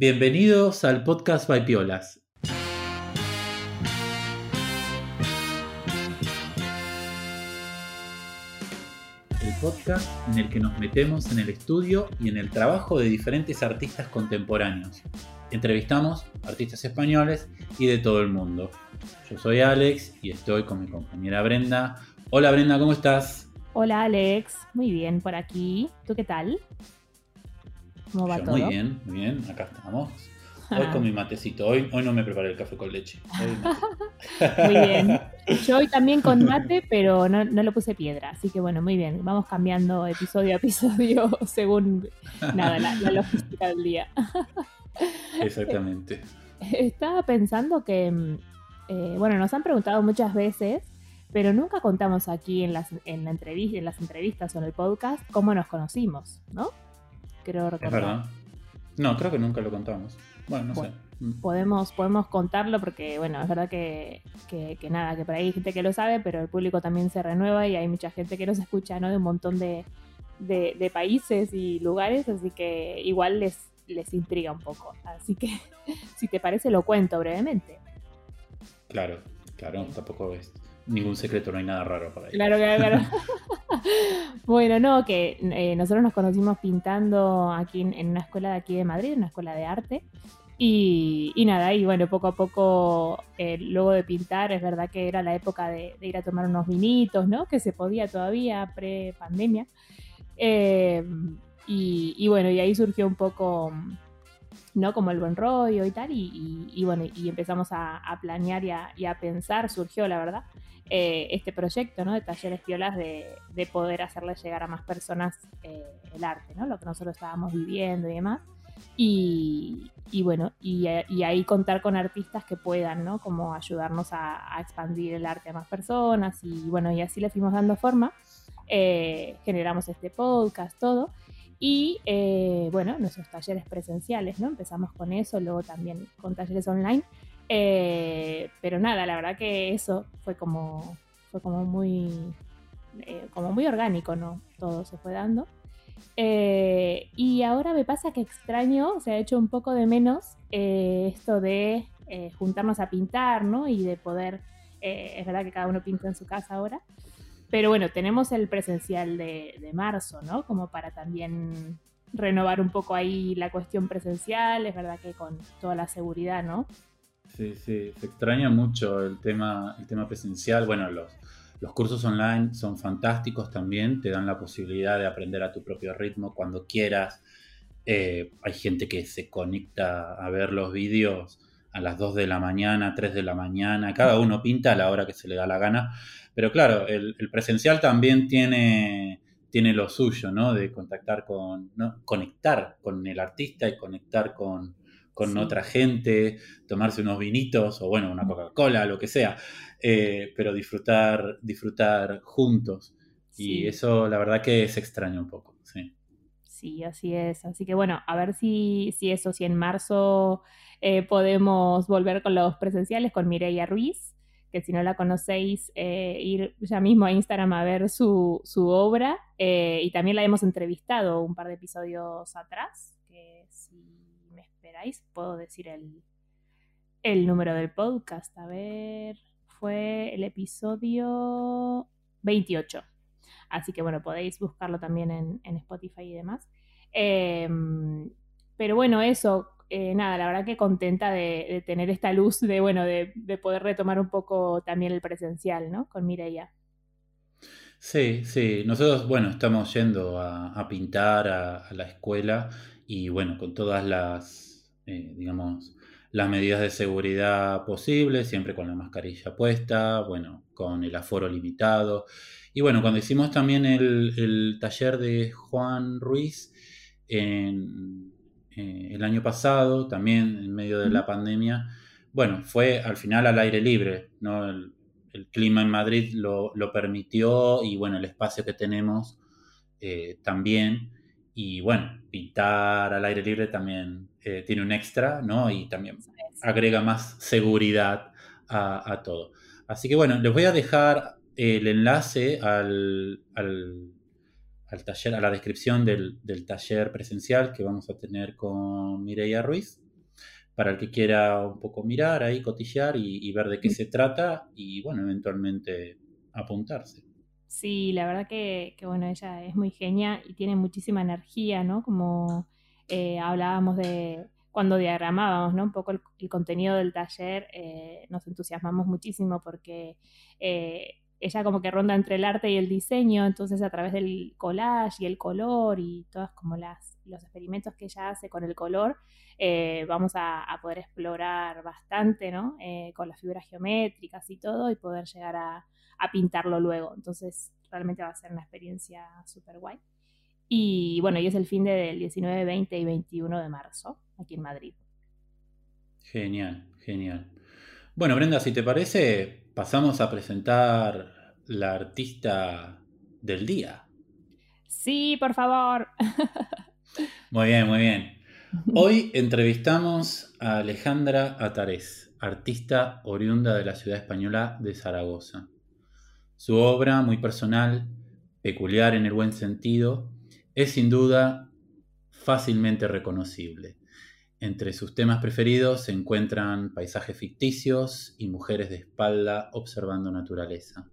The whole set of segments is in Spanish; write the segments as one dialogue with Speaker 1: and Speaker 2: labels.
Speaker 1: Bienvenidos al podcast Baipiolas. El podcast en el que nos metemos en el estudio y en el trabajo de diferentes artistas contemporáneos. Entrevistamos artistas españoles y de todo el mundo. Yo soy Alex y estoy con mi compañera Brenda. Hola Brenda, ¿cómo estás?
Speaker 2: Hola Alex, muy bien por aquí. ¿Tú qué tal?
Speaker 1: ¿Cómo va todo? Muy bien, muy bien, acá estamos. Hoy con mi matecito. Hoy, hoy no me preparé el café con leche.
Speaker 2: muy bien. Yo hoy también con mate, pero no, no lo puse piedra. Así que bueno, muy bien. Vamos cambiando episodio a episodio según nada, la, logística del día.
Speaker 1: Exactamente.
Speaker 2: Estaba pensando que, mm, eh, bueno, nos han preguntado muchas veces, pero nunca contamos aquí en las, en, la entrevista, en las entrevistas o en el podcast cómo nos conocimos, ¿no?
Speaker 1: Creo recordar. No, creo que nunca lo contamos. Bueno, no sé.
Speaker 2: Mm. Podemos, podemos contarlo porque, bueno, es verdad que, nada, que por ahí hay gente que lo sabe, pero el público también se renueva y hay mucha gente que nos escucha, ¿no? De un montón de, países y lugares, así que igual les, les intriga un poco. Así que, si te parece, lo cuento brevemente.
Speaker 1: Claro, claro, tampoco es ningún secreto, no hay nada raro para ahí.
Speaker 2: Claro, claro, claro. bueno, no, que eh, nosotros nos conocimos pintando aquí en, una escuela de aquí de Madrid, una escuela de arte. Y, nada, y bueno, poco a poco, eh, luego de pintar, es verdad que era la época de, ir a tomar unos vinitos, ¿no? Que se podía todavía pre-pandemia. Eh, y, bueno, y ahí surgió un poco, ¿no? Como el buen rollo y tal, y, bueno, y empezamos a, planear y a, pensar, surgió la verdad, eh, este proyecto, ¿no? De talleres piolas de, poder hacerle llegar a más personas el arte, ¿no? Lo que nosotros estábamos viviendo y demás. Y, bueno, y, ahí contar con artistas que puedan, ¿no? Como ayudarnos a, expandir el arte a más personas y bueno, y así le fuimos dando forma. Eh, generamos este podcast, todo. Y eh, bueno, nuestros talleres presenciales, ¿no? Empezamos con eso, luego también con talleres online. Eh, pero nada, la verdad que eso fue como, fue como muy, como muy orgánico, ¿no? Todo se fue dando. Eh, y ahora me pasa que extraño, se ha hecho un poco de menos eh, esto de eh, juntarnos a pintar, ¿no? Y de poder, es verdad que cada uno pinta en su casa ahora, pero bueno, tenemos el presencial de, marzo, ¿no? Como para también renovar un poco ahí la cuestión presencial, es verdad que con toda la seguridad, ¿no?
Speaker 1: Sí, sí, se extraña mucho el tema, el tema presencial, bueno, los los cursos online son fantásticos también, te dan la posibilidad de aprender a tu propio ritmo cuando quieras. Eh, hay gente que se conecta a ver los vídeos a las 2 de la mañana, 3 de la mañana, cada uno pinta a la hora que se le da la gana. Pero claro, el, presencial también tiene, tiene lo suyo, ¿no? De contactar con, conectar con el artista y conectar con, con otra gente, tomarse unos vinitos o bueno, una Coca-Cola, lo que sea. Eh, pero disfrutar, disfrutar juntos. Y eso la verdad que se extraña un poco, sí.
Speaker 2: Sí, así es. Así que bueno, a ver si, si eso, si en marzo eh, podemos volver con los presenciales con Mireia Ruiz, que si no la conocéis, eh, ir ya mismo a Instagram a ver su, su obra. y también la hemos entrevistado un par de episodios atrás, que si me esperáis, puedo decir el, el número del podcast. A ver fue el episodio 28. Así que bueno, podéis buscarlo también en, Spotify y demás. Em, pero bueno, eso, eh, nada, la verdad que contenta de, tener esta luz de, bueno, de, poder retomar un poco también el presencial, ¿no? Con Mireia.
Speaker 1: Sí, sí, nosotros, bueno, estamos yendo a, pintar a, la escuela y bueno, con todas las, eh, digamos, las medidas de seguridad posibles, siempre con la mascarilla puesta, bueno, con el aforo limitado. Y bueno, cuando hicimos también el, taller de Juan Ruiz en, eh, el año pasado, también en medio de la pandemia, bueno, fue al final al aire libre, ¿no? El, clima en Madrid lo, permitió y bueno, el espacio que tenemos eh, también. Y bueno, pintar al aire libre también eh, tiene un extra, ¿no? Y también agrega más seguridad a, todo. Así que bueno, les voy a dejar el enlace al, taller, a la descripción del, taller presencial que vamos a tener con Mireia Ruiz para el que quiera un poco mirar ahí, cotillear y, ver de qué se trata y bueno, eventualmente apuntarse.
Speaker 2: Sí, la verdad que, bueno, ella es muy genia y tiene muchísima energía, ¿no? Como eh, hablábamos de cuando diagramábamos, ¿no? Un poco el, contenido del taller, eh, nos entusiasmamos muchísimo porque eh, ella como que ronda entre el arte y el diseño, entonces a través del collage y el color y todas como las, los experimentos que ella hace con el color, eh, vamos a, poder explorar bastante, ¿no? Eh, con las figuras geométricas y todo y poder llegar a, pintarlo luego. Entonces realmente va a ser una experiencia súper guay. Y bueno, y es el fin del 19, 20 y 21 de marzo aquí en Madrid.
Speaker 1: Genial, genial. Bueno, Brenda, si te parece, pasamos a presentar la artista del día.
Speaker 2: Sí, por favor.
Speaker 1: Muy bien, muy bien. Hoy entrevistamos a Alejandra Atares, artista oriunda de la ciudad española de Zaragoza. Su obra, muy personal, peculiar en el buen sentido, es sin duda fácilmente reconocible. Entre sus temas preferidos se encuentran paisajes ficticios y mujeres de espalda observando naturaleza.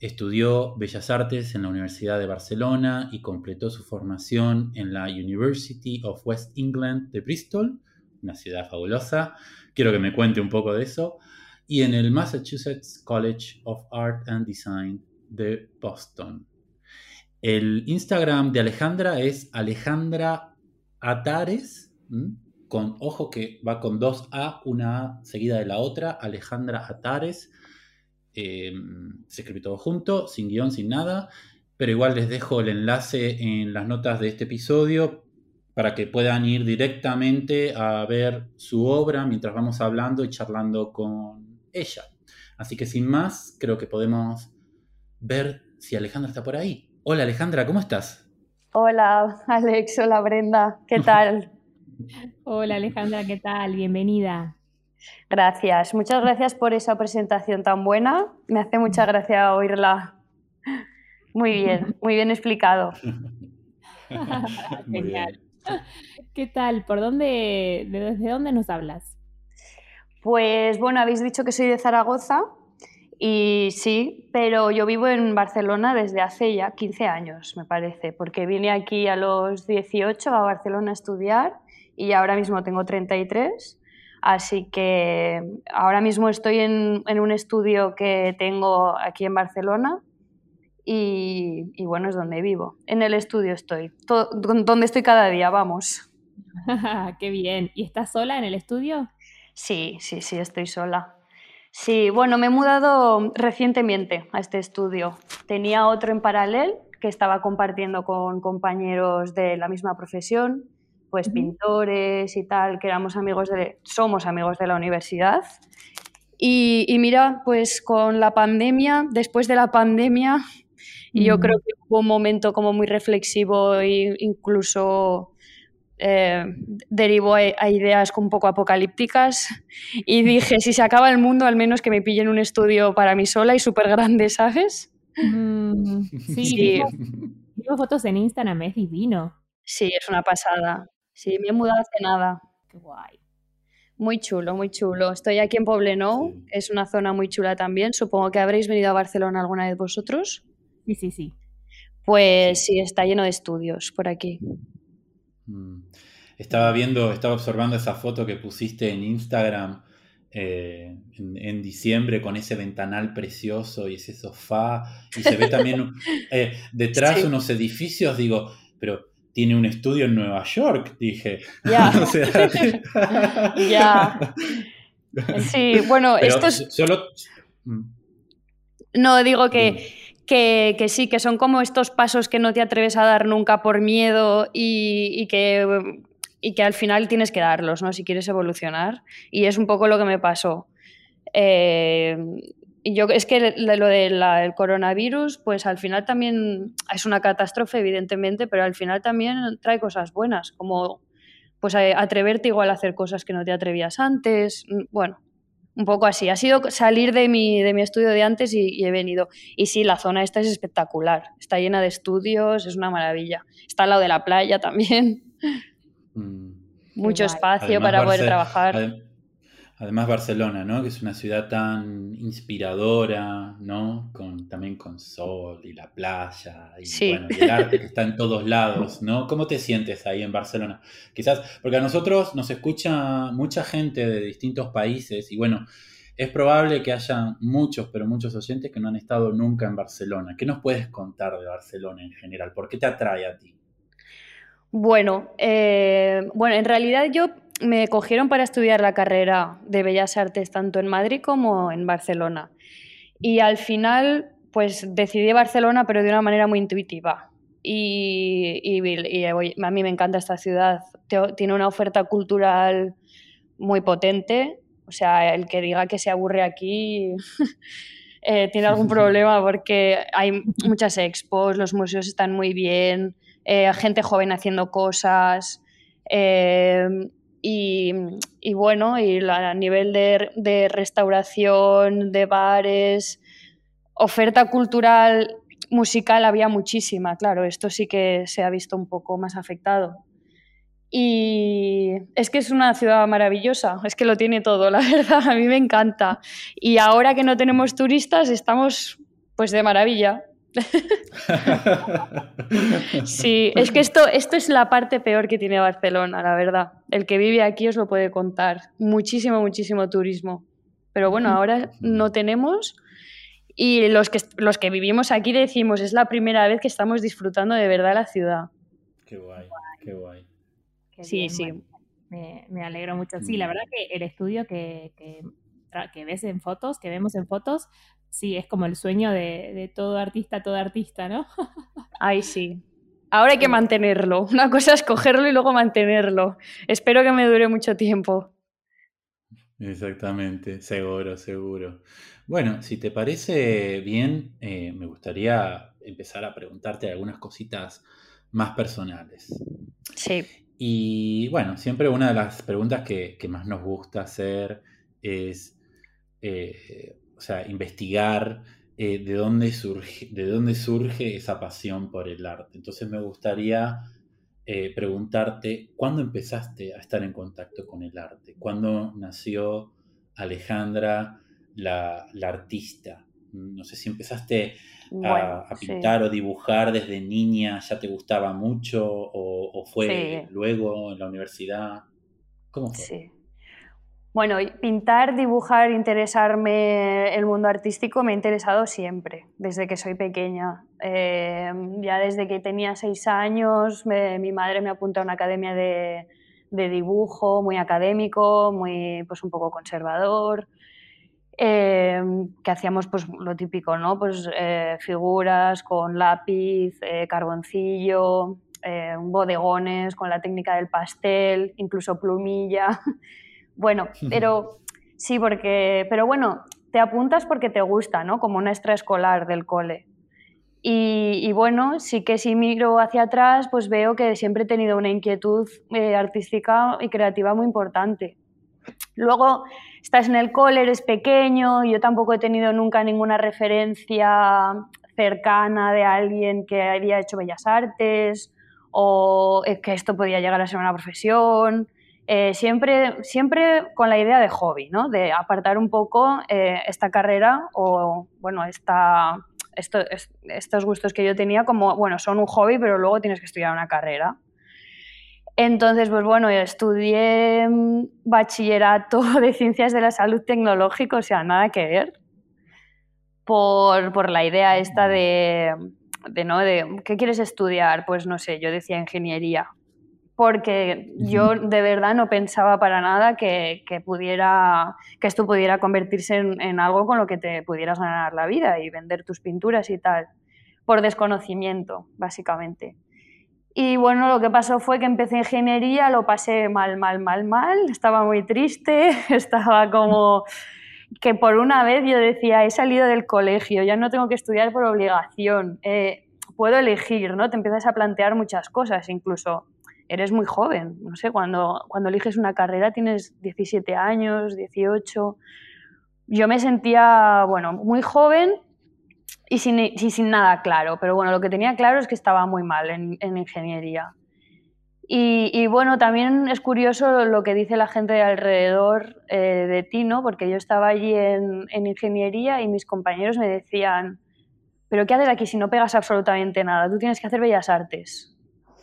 Speaker 1: Estudió Bellas Artes en la Universidad de Barcelona y completó su formación en la University of West England de Bristol, una ciudad fabulosa. Quiero que me cuente un poco de eso. Y en el Massachusetts College of Art and Design de Boston. El Instagram de Alejandra es Alejandra Atares con, ojo que va con dos A, una A seguida de la otra, Alejandra Atares. Em, se escribe todo junto, sin guion, sin nada, pero igual les dejo el enlace en las notas de este episodio para que puedan ir directamente a ver su obra mientras vamos hablando y charlando con ella. Así que sin más, creo que podemos ver si Alejandra está por ahí. Hola Alejandra, ¿cómo estás?
Speaker 3: Hola Alex, hola Brenda, ¿qué tal?
Speaker 2: Hola Alejandra, ¿qué tal? Bienvenida.
Speaker 3: Gracias, muchas gracias por esa presentación tan buena. Me hace mucha gracia oírla. Muy bien, muy bien explicado.
Speaker 2: Genial. ¿Qué tal? ¿Por dónde, desde dónde nos hablas?
Speaker 3: Pues bueno, habéis dicho que soy de Zaragoza y sí, pero yo vivo en Barcelona desde hace ya 15 años, me parece, porque vine aquí a los 18 a Barcelona a estudiar y ahora mismo tengo 33. Así que ahora mismo estoy en, un estudio que tengo aquí en Barcelona y, bueno, es donde vivo. En el estudio estoy, donde estoy cada día, vamos.
Speaker 2: Qué bien. ¿Y estás sola en el estudio?
Speaker 3: Sí, sí, sí, estoy sola. Sí, bueno, me he mudado recientemente a este estudio. Tenía otro en paralelo que estaba compartiendo con compañeros de la misma profesión pues pintores y tal, que éramos amigos de, somos amigos de la universidad. Y, mira, pues con la pandemia, después de la pandemia, yo creo que hubo un momento como muy reflexivo e incluso eh, derivó a, ideas un poco apocalípticas y dije, si se acaba el mundo, al menos que me pillen un estudio para mí sola y súper grande, ¿sabes?
Speaker 2: Mm, sí, sí. fotos en Instagram, es divino.
Speaker 3: Sí, es una pasada. Sí, me he mudado hace nada. Qué guay. Muy chulo, muy chulo. Estoy aquí en Poblenou, es una zona muy chula también. Supongo que habréis venido a Barcelona alguna vez vosotros.
Speaker 2: Sí, sí, sí.
Speaker 3: Pues sí, está lleno de estudios por aquí.
Speaker 1: Mm. Estaba viendo, estaba observando esa foto que pusiste en Instagram eh, en, diciembre con ese ventanal precioso y ese sofá. Y se ve también eh, detrás unos edificios, digo, pero tiene un estudio en Nueva York, dije.
Speaker 3: Ya. ya. Sí, bueno, esto es...
Speaker 1: Solo... Mm.
Speaker 3: No, digo que, que, sí, que son como estos pasos que no te atreves a dar nunca por miedo y, que, y que al final tienes que darlos, ¿no? Si quieres evolucionar. Y es un poco lo que me pasó. Eh, yo es que lo del coronavirus, pues al final también es una catástrofe, evidentemente, pero al final también trae cosas buenas, como pues atreverte igual a hacer cosas que no te atrevías antes. Mm, bueno, un poco así. Ha sido salir de mi, de mi estudio de antes y, he venido. Y sí, la zona esta es espectacular. Está llena de estudios, es una maravilla. Está al lado de la playa también.
Speaker 1: Mm.
Speaker 3: mucho espacio para poder trabajar.
Speaker 1: Además Barcelona, ¿no? Que es una ciudad tan inspiradora, ¿no? Con, también con sol y la playa y, bueno, y el arte que está en todos lados, ¿no? ¿Cómo te sientes ahí en Barcelona? Quizás, porque a nosotros nos escucha mucha gente de distintos países y bueno, es probable que haya muchos, pero muchos oyentes que no han estado nunca en Barcelona. ¿Qué nos puedes contar de Barcelona en general? ¿Por qué te atrae a ti?
Speaker 3: Bueno, eh, bueno, en realidad yo me cogieron para estudiar la carrera de Bellas Artes tanto en Madrid como en Barcelona. Y al final, pues decidí Barcelona, pero de una manera muy intuitiva. Y, a mí me encanta esta ciudad. Tiene una oferta cultural muy potente. O sea, el que diga que se aburre aquí eh, tiene algún problema porque hay muchas expos, los museos están muy bien, eh, gente joven haciendo cosas. Eh, y, bueno, y a nivel de, restauración, de bares, oferta cultural, musical había muchísima, claro, esto sí que se ha visto un poco más afectado. Y es que es una ciudad maravillosa, es que lo tiene todo, la verdad, a mí me encanta. Y ahora que no tenemos turistas, estamos pues de maravilla. Sí, es que esto, esto es la parte peor que tiene Barcelona, la verdad. El que vive aquí os lo puede contar. Muchísimo, muchísimo turismo. Pero bueno, ahora no tenemos. Y los que, los que vivimos aquí decimos, es la primera vez que estamos disfrutando de verdad la ciudad.
Speaker 1: Qué guay, qué guay.
Speaker 2: sí, sí. Me, alegro mucho. Sí, la mm. verdad que el estudio que, que ves en fotos, que vemos en fotos, sí, es como el sueño de, todo artista, todo artista, ¿no?
Speaker 3: Ay, sí. Ahora hay que mantenerlo. Una cosa es cogerlo y luego mantenerlo. Espero que me dure mucho tiempo.
Speaker 1: Exactamente, seguro, seguro. Bueno, si te parece bien, eh, me gustaría empezar a preguntarte algunas cositas más personales.
Speaker 3: Sí.
Speaker 1: Y bueno, siempre una de las preguntas que, más nos gusta hacer es eh, o sea, investigar eh, de, dónde surge, de dónde surge esa pasión por el arte. Entonces me gustaría eh, preguntarte, ¿cuándo empezaste a estar en contacto con el arte? ¿Cuándo nació Alejandra, la, artista? No sé si empezaste a, pintar o dibujar desde niña, ya te gustaba mucho o, fue luego en la universidad. ¿Cómo fue?
Speaker 3: Bueno, pintar, dibujar, interesarme el mundo artístico me ha interesado siempre, desde que soy pequeña. Eh, ya desde que tenía seis años, mi madre me apuntó a una academia de, dibujo muy académico, muy, pues un poco conservador, eh, que hacíamos pues lo típico, ¿no? Pues eh, figuras con lápiz, carboncillo, bodegones con la técnica del pastel, incluso plumilla. Bueno, pero sí, porque, pero bueno, te apuntas porque te gusta, ¿no? Como una extraescolar del cole. Y, bueno, sí que si miro hacia atrás, pues veo que siempre he tenido una inquietud eh, artística y creativa muy importante. Luego estás en el cole, eres pequeño, yo tampoco he tenido nunca ninguna referencia cercana de alguien que había hecho bellas artes o eh, que esto podía llegar a ser una profesión. Eh, siempre, siempre con la idea de hobby, ¿no? de apartar un poco eh, esta carrera o, bueno, esta, estos gustos que yo tenía como, bueno, son un hobby, pero luego tienes que estudiar una carrera. Entonces, pues bueno, estudié mm, bachillerato de ciencias de la salud tecnológica, o sea, nada que ver, por, por la idea esta de, de, ¿no? de, ¿qué quieres estudiar? Pues no sé, yo decía ingeniería porque yo de verdad no pensaba para nada que, pudiera, que esto pudiera convertirse en, algo con lo que te pudieras ganar la vida y vender tus pinturas y tal, por desconocimiento, básicamente. Y bueno, lo que pasó fue que empecé ingeniería, lo pasé mal, mal, mal, mal, estaba muy triste, estaba como que por una vez yo decía, he salido del colegio, ya no tengo que estudiar por obligación, eh, puedo elegir, ¿no? Te empiezas a plantear muchas cosas, incluso eres muy joven, no sé, cuando, cuando eliges una carrera tienes 17 años, 18. Yo me sentía, bueno, muy joven y sin, sin nada claro, pero bueno, lo que tenía claro es que estaba muy mal en, en ingeniería. Y, bueno, también es curioso lo que dice la gente de alrededor eh, de ti, ¿no? Porque yo estaba allí en, ingeniería y mis compañeros me decían, pero ¿qué haces aquí si no pegas absolutamente nada? Tú tienes que hacer bellas artes.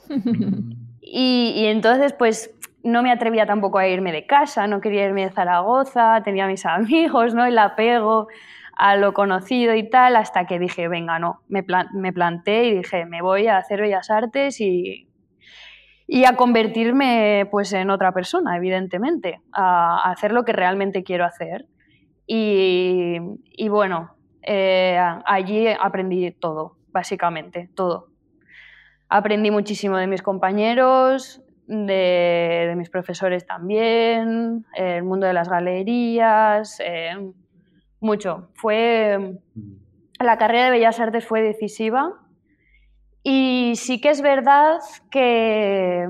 Speaker 3: y, y, entonces, pues no me atrevía tampoco a irme de casa, no quería irme de Zaragoza, tenía mis amigos, ¿no? El apego a lo conocido y tal, hasta que dije, venga, no, me, me planté y dije, me voy a hacer bellas artes y y a convertirme pues en otra persona, evidentemente, a, hacer lo que realmente quiero hacer. Y, bueno, eh, allí aprendí todo, básicamente, todo. Aprendí muchísimo de mis compañeros, de, mis profesores también, el mundo de las galerías, eh, mucho. Fue, la carrera de Bellas Artes fue decisiva y sí que es verdad que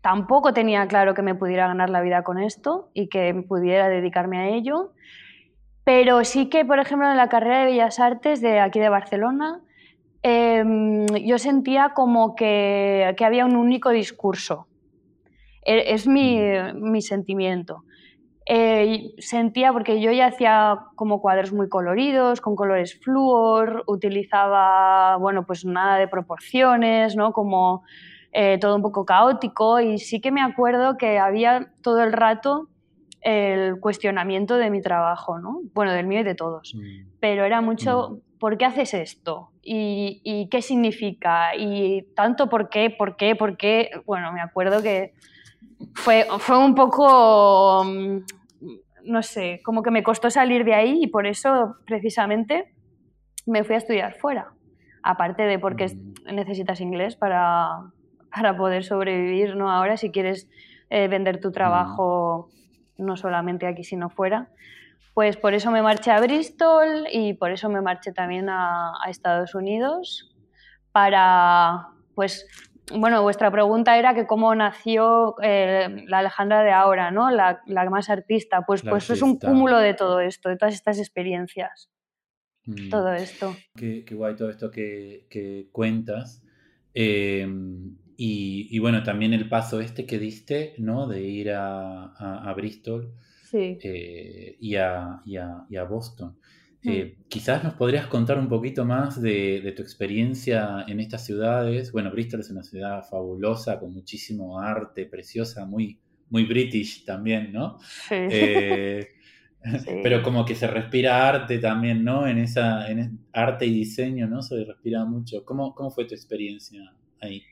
Speaker 3: tampoco tenía claro que me pudiera ganar la vida con esto y que pudiera dedicarme a ello. Pero sí que, por ejemplo, en la carrera de Bellas Artes de aquí de Barcelona, em, yo sentía como que, que, había un único discurso. E, es mi, mm. mi sentimiento. Eh, sentía, porque yo ya hacía como cuadros muy coloridos, con colores flúor, utilizaba, bueno, pues nada de proporciones, ¿no? Como eh, todo un poco caótico y sí que me acuerdo que había todo el rato el cuestionamiento de mi trabajo, ¿no? Bueno, del mío y de todos. Mm. Pero era mucho, mm. ¿Por qué haces esto? ¿Y, ¿Y, qué significa? Y tanto por qué, por qué, por qué. Bueno, me acuerdo que fue, fue un poco, mm, no sé, como que me costó salir de ahí y por eso precisamente me fui a estudiar fuera. Aparte de porque mm. necesitas inglés para, para poder sobrevivir, ¿no? Ahora si quieres eh, vender tu trabajo mm. no solamente aquí sino fuera. Pues por eso me marché a Bristol y por eso me marché también a, a Estados Unidos para pues bueno, vuestra pregunta era que cómo nació eh, la Alejandra de ahora, ¿no? La, más artista. Pues, pues es un cúmulo de todo esto, de todas estas experiencias. Mm. Todo esto.
Speaker 1: Qué, guay todo esto que, cuentas. Em, y, bueno, también el paso este que diste, ¿no? De ir a, Bristol eh, y, a, y, a, Boston. Eh, mm. quizás nos podrías contar un poquito más de, tu experiencia en estas ciudades. Bueno, Bristol es una ciudad fabulosa, con muchísimo arte, preciosa, muy, muy british también, ¿no? Eh, pero como que se respira arte también, ¿no? En esa en arte y diseño, ¿no? Se respira mucho. ¿Cómo, cómo fue tu experiencia ahí?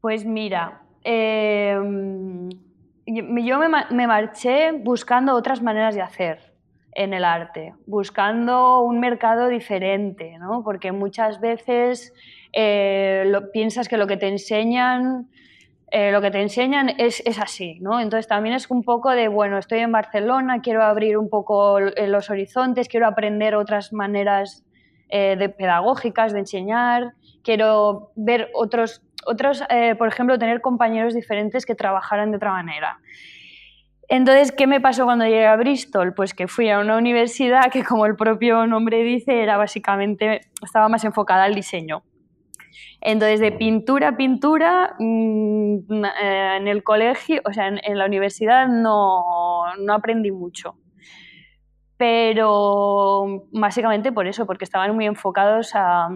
Speaker 3: Pues mira, em, yo me marché buscando otras maneras de hacer en el arte, buscando un mercado diferente, ¿no? porque muchas veces eh, piensas que lo que te enseñan, eh, lo que te enseñan es, es, así, ¿no? Entonces también es un poco de, bueno, estoy en Barcelona, quiero abrir un poco los horizontes, quiero aprender otras maneras eh, de pedagógicas de enseñar, quiero ver otros, otros por ejemplo, tener compañeros diferentes que trabajaran de otra manera. Entonces, ¿qué me pasó cuando llegué a Bristol? Pues que fui a una universidad que, como el propio nombre dice, era básicamente, estaba más enfocada al diseño. Entonces, de pintura a pintura, mm, eh, en el colegio, o sea, en, la universidad no, no, aprendí mucho. Pero básicamente por eso, porque estaban muy enfocados a,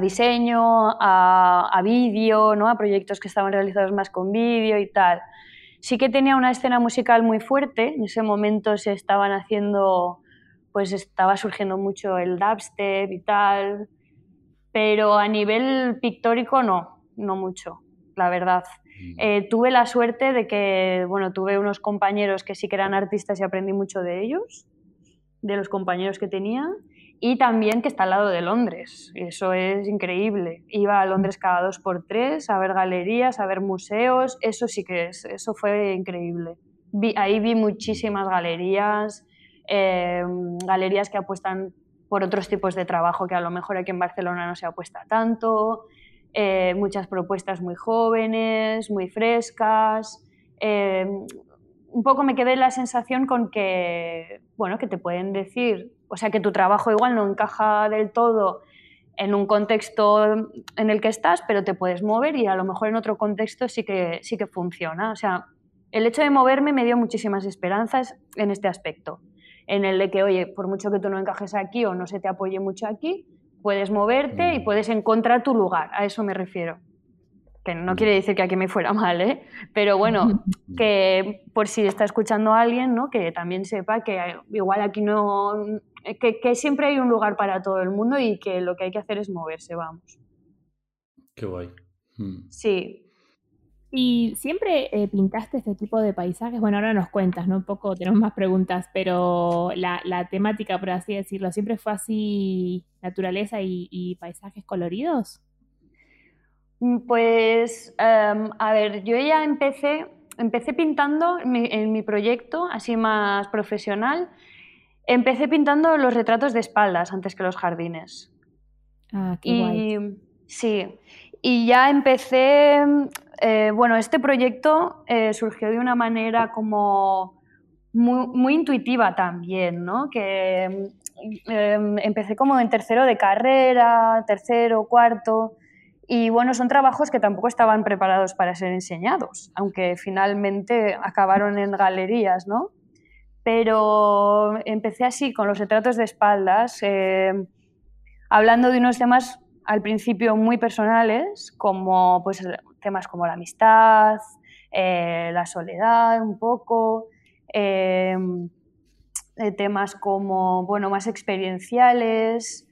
Speaker 3: diseño, a, a vídeo, ¿no? a proyectos que estaban realizados más con vídeo y tal. Sí que tenía una escena musical muy fuerte, en ese momento se estaban haciendo, pues estaba surgiendo mucho el dubstep y tal, pero a nivel pictórico no, no mucho, la verdad. Mm. Eh, tuve la suerte de que, bueno, tuve unos compañeros que sí que eran artistas y aprendí mucho de ellos, de los compañeros que tenía, y también que está al lado de Londres. Eso es increíble. Iba a Londres cada dos por tres a ver galerías, a ver museos. Eso sí que es, eso fue increíble. ahí vi muchísimas galerías, eh, galerías que apuestan por otros tipos de trabajo que a lo mejor aquí en Barcelona no se apuesta tanto. Eh, muchas propuestas muy jóvenes, muy frescas. Eh, un poco me quedé la sensación con que, bueno, que te pueden decir o sea que tu trabajo igual no encaja del todo en un contexto en el que estás, pero te puedes mover y a lo mejor en otro contexto sí que, sí que funciona. O sea, el hecho de moverme me dio muchísimas esperanzas en este aspecto, en el de que, oye, por mucho que tú no encajes aquí o no se te apoye mucho aquí, puedes moverte y mm. puedes encontrar tu lugar, a eso me refiero. Que no quiere decir que aquí me fuera mal, ¿eh? Pero bueno, que por si está escuchando a alguien, ¿no? Que también sepa que igual aquí no... Que, que siempre hay un lugar para todo el mundo y que lo que hay que hacer es moverse, vamos.
Speaker 1: Qué guay.
Speaker 2: Mm. Sí, ¿Y siempre eh, pintaste este tipo de paisajes? Bueno, ahora nos cuentas, ¿no? Un poco tenemos más preguntas, pero la, temática, por así decirlo, ¿siempre fue así naturaleza y, paisajes coloridos?
Speaker 3: Mm, pues, em, a ver, yo ya empecé, empecé pintando en mi, proyecto, así más profesional, empecé pintando los retratos de espaldas antes que los jardines.
Speaker 2: Ah, qué guay.
Speaker 3: Sí, y ya empecé eh, bueno, este proyecto eh, surgió de una manera como muy, intuitiva también, ¿no? Que em, empecé como en tercero de carrera, tercero, cuarto, y bueno, son trabajos que tampoco estaban preparados para ser enseñados, aunque finalmente acabaron en galerías, ¿no? Pero empecé así, con los retratos de espaldas, em, hablando de unos temas al principio muy personales, como pues temas como la amistad, eh, la soledad un poco, eh, eh, temas como, bueno, más experienciales,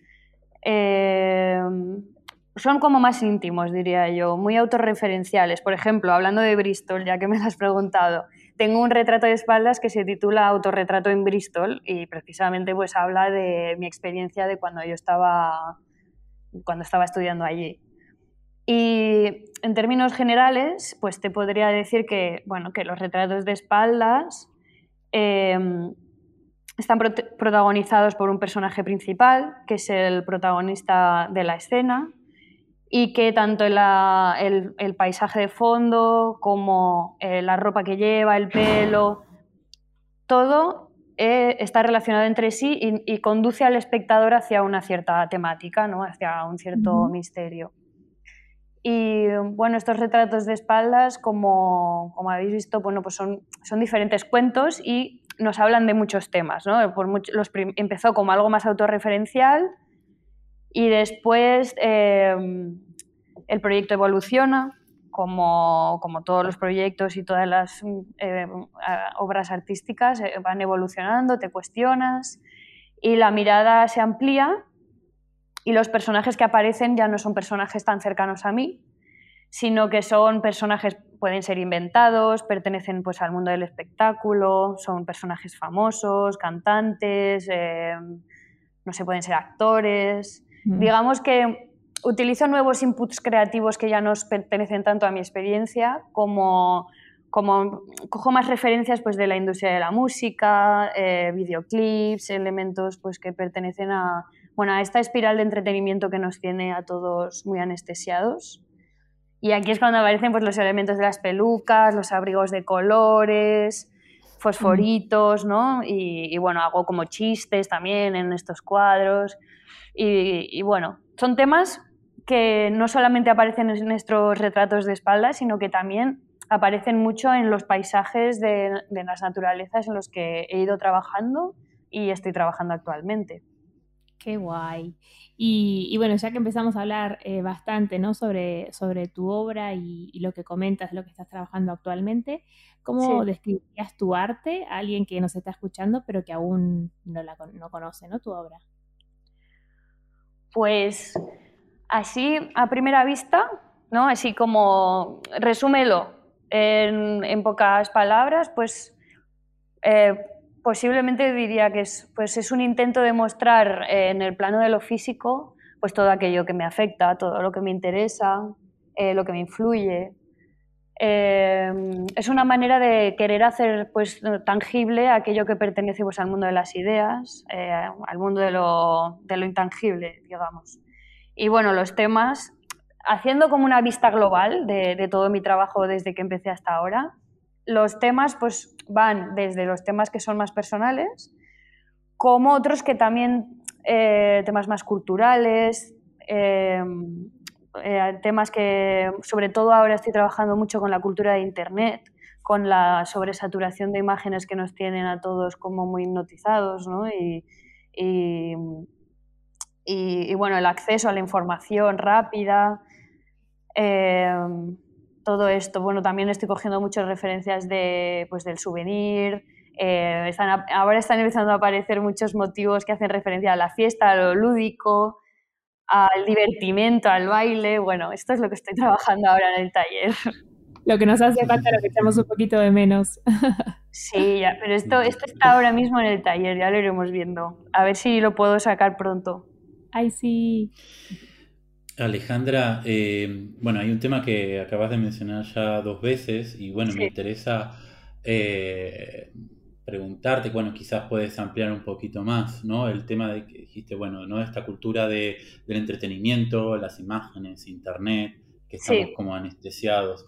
Speaker 3: son como más íntimos, diría yo, muy autorreferenciales. Por ejemplo, hablando de Bristol, ya que me lo has preguntado, tengo un retrato de espaldas que se titula Autorretrato en Bristol y precisamente pues habla de mi experiencia de cuando yo estaba, cuando estaba estudiando allí. Y en términos generales, pues te podría decir que, bueno, que los retratos de espaldas em, están protagonizados por un personaje principal, que es el protagonista de la escena, y que tanto el, paisaje de fondo como eh, la ropa que lleva, el pelo, todo eh, está relacionado entre sí y, conduce al espectador hacia una cierta temática, ¿no? hacia un cierto misterio. Y bueno, estos retratos de espaldas, como, como habéis visto, bueno, pues son, son diferentes cuentos y nos hablan de muchos temas. ¿no? Por los empezó como algo más autorreferencial y después em, el proyecto evoluciona, como, como, todos los proyectos y todas las em, obras artísticas eh, van evolucionando, te cuestionas y la mirada se amplía y los personajes que aparecen ya no son personajes tan cercanos a mí, sino que son personajes, pueden ser inventados, pertenecen pues al mundo del espectáculo, son personajes famosos, cantantes, eh, no sé, pueden ser actores. Mm. Digamos que utilizo nuevos inputs creativos que ya no pertenecen tanto a mi experiencia, como, como cojo más referencias pues, de la industria de la música, eh, videoclips, elementos pues, que pertenecen a, bueno, a esta espiral de entretenimiento que nos tiene a todos muy anestesiados. Y aquí es cuando aparecen pues, los elementos de las pelucas, los abrigos de colores, fosforitos, ¿no? Y, bueno, hago como chistes también en estos cuadros. Y, bueno, son temas que no solamente aparecen en nuestros retratos de espalda, sino que también aparecen mucho en los paisajes de, de las naturalezas en los que he ido trabajando y estoy trabajando actualmente.
Speaker 2: Qué guay. Y, bueno, ya que empezamos a hablar eh, bastante ¿no? sobre, sobre tu obra y, lo que comentas, lo que estás trabajando actualmente, ¿cómo describirías tu arte a alguien que nos está escuchando pero que aún no, la, no conoce ¿no? tu obra?
Speaker 3: Pues así a primera vista, ¿no? así como resúmelo en, pocas palabras, pues eh, posiblemente diría que es, pues es un intento de mostrar eh, en el plano de lo físico pues todo aquello que me afecta, todo lo que me interesa, eh, lo que me influye. Eh, es una manera de querer hacer pues, tangible aquello que pertenece pues, al mundo de las ideas, al mundo de lo, de lo intangible, digamos. Y bueno, los temas, haciendo como una vista global de, de todo mi trabajo desde que empecé hasta ahora, los temas pues van desde los temas que son más personales, como otros que también, eh, temas más culturales, em, eh, temas que, sobre todo ahora estoy trabajando mucho con la cultura de Internet, con la sobresaturación de imágenes que nos tienen a todos como muy hipnotizados, ¿no? Y, y, bueno, el acceso a la información rápida, em, todo esto. Bueno, también estoy cogiendo muchas referencias de, pues, del souvenir. Eh, están, ahora están empezando a aparecer muchos motivos que hacen referencia a la fiesta, a lo lúdico, al divertimento, al baile. Bueno, esto es lo que estoy trabajando ahora en el taller.
Speaker 2: Lo que nos hace falta, lo que echamos un poquito de menos.
Speaker 3: Sí, pero esto, esto está ahora mismo en el taller, ya lo iremos viendo. A ver si lo puedo sacar pronto.
Speaker 2: Ay, sí.
Speaker 1: Alejandra, eh, bueno, hay un tema que acabas de mencionar ya dos veces y bueno, me interesa eh, preguntarte, bueno, quizás puedes ampliar un poquito más, ¿no? El tema de que dijiste, bueno, ¿no? Esta cultura de, del entretenimiento, las imágenes, internet, que estamos como anestesiados.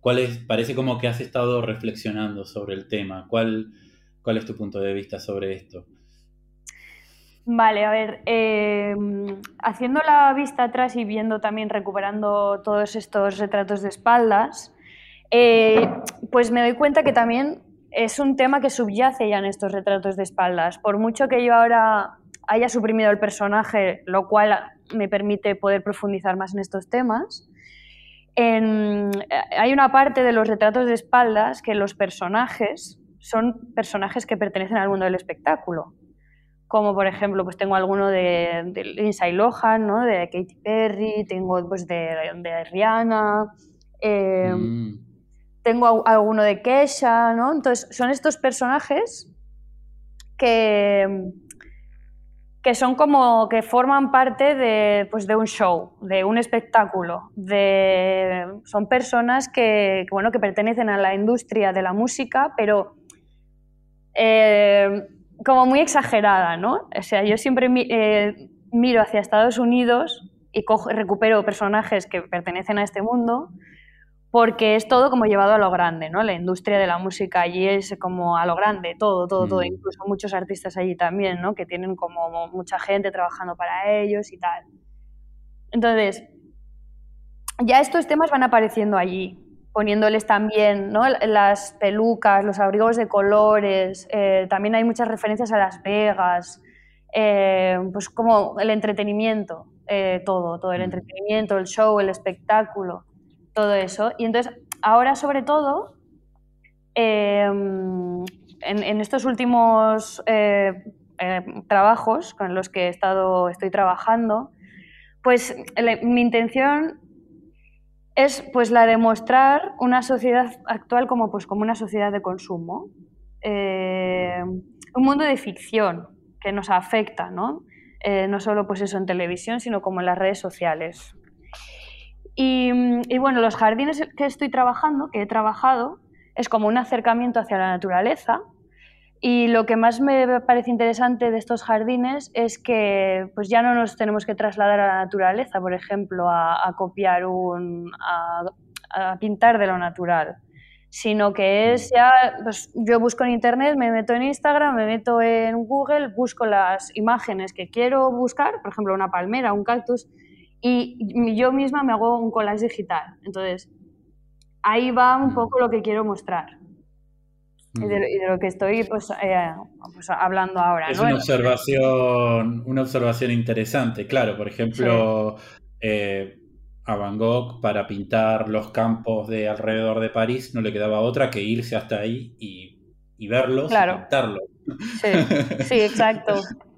Speaker 1: ¿Cuál es, parece como que has estado reflexionando sobre el tema. ¿Cuál, cuál es tu punto de vista sobre esto?
Speaker 3: Vale, a ver, em, haciendo la vista atrás y viendo también, recuperando todos estos retratos de espaldas, eh, pues me doy cuenta que también es un tema que subyace ya en estos retratos de espaldas. Por mucho que yo ahora haya suprimido el personaje, lo cual me permite poder profundizar más en estos temas, hay una parte de los retratos de espaldas que los personajes son personajes que pertenecen al mundo del espectáculo como por ejemplo, pues tengo alguno de, de Lindsay Lohan, ¿no? de Katy Perry, tengo pues de, de Rihanna, em, mm. Tengo alguno de Kesha, ¿no? Entonces, son estos personajes que, que son como que forman parte de, pues de un show, de un espectáculo, de, son personas que, bueno, que pertenecen a la industria de la música, pero eh, como muy exagerada, ¿no? O sea, yo siempre eh, miro hacia Estados Unidos y recupero personajes que pertenecen a este mundo porque es todo como llevado a lo grande, ¿no? La industria de la música allí es como a lo grande, todo, todo, todo, mm. incluso muchos artistas allí también, ¿no? Que tienen como mucha gente trabajando para ellos y tal. Entonces, ya estos temas van apareciendo allí, poniéndoles también ¿no? las pelucas, los abrigos de colores, eh, también hay muchas referencias a Las Vegas, eh, pues como el entretenimiento, eh, todo, todo el mm. entretenimiento, el show, el espectáculo, todo eso. Y entonces, ahora sobre todo, en, en, estos últimos trabajos con los que he estado, estoy trabajando, pues mi intención es pues la de mostrar una sociedad actual como, pues, como una sociedad de consumo. Eh, un mundo de ficción que nos afecta, ¿no? Eh, no solo pues eso en televisión, sino como en las redes sociales. Y, y, bueno, los jardines que estoy trabajando, que he trabajado, es como un acercamiento hacia la naturaleza, y lo que más me parece interesante de estos jardines es que pues ya no nos tenemos que trasladar a la naturaleza, por ejemplo, a, copiar un, a, pintar de lo natural, sino que es ya, pues yo busco en internet, me meto en Instagram, me meto en Google, busco las imágenes que quiero buscar, por ejemplo, una palmera, un cactus, y yo misma me hago un collage digital. Entonces, ahí va un poco lo que quiero mostrar y de, lo que estoy pues, eh, pues hablando ahora.
Speaker 1: Es una, observación, una observación interesante, claro. Por ejemplo, eh, a Van Gogh para pintar los campos de alrededor de París no le quedaba otra que irse hasta ahí y, y verlos y pintarlos.
Speaker 3: Sí, sí, exacto.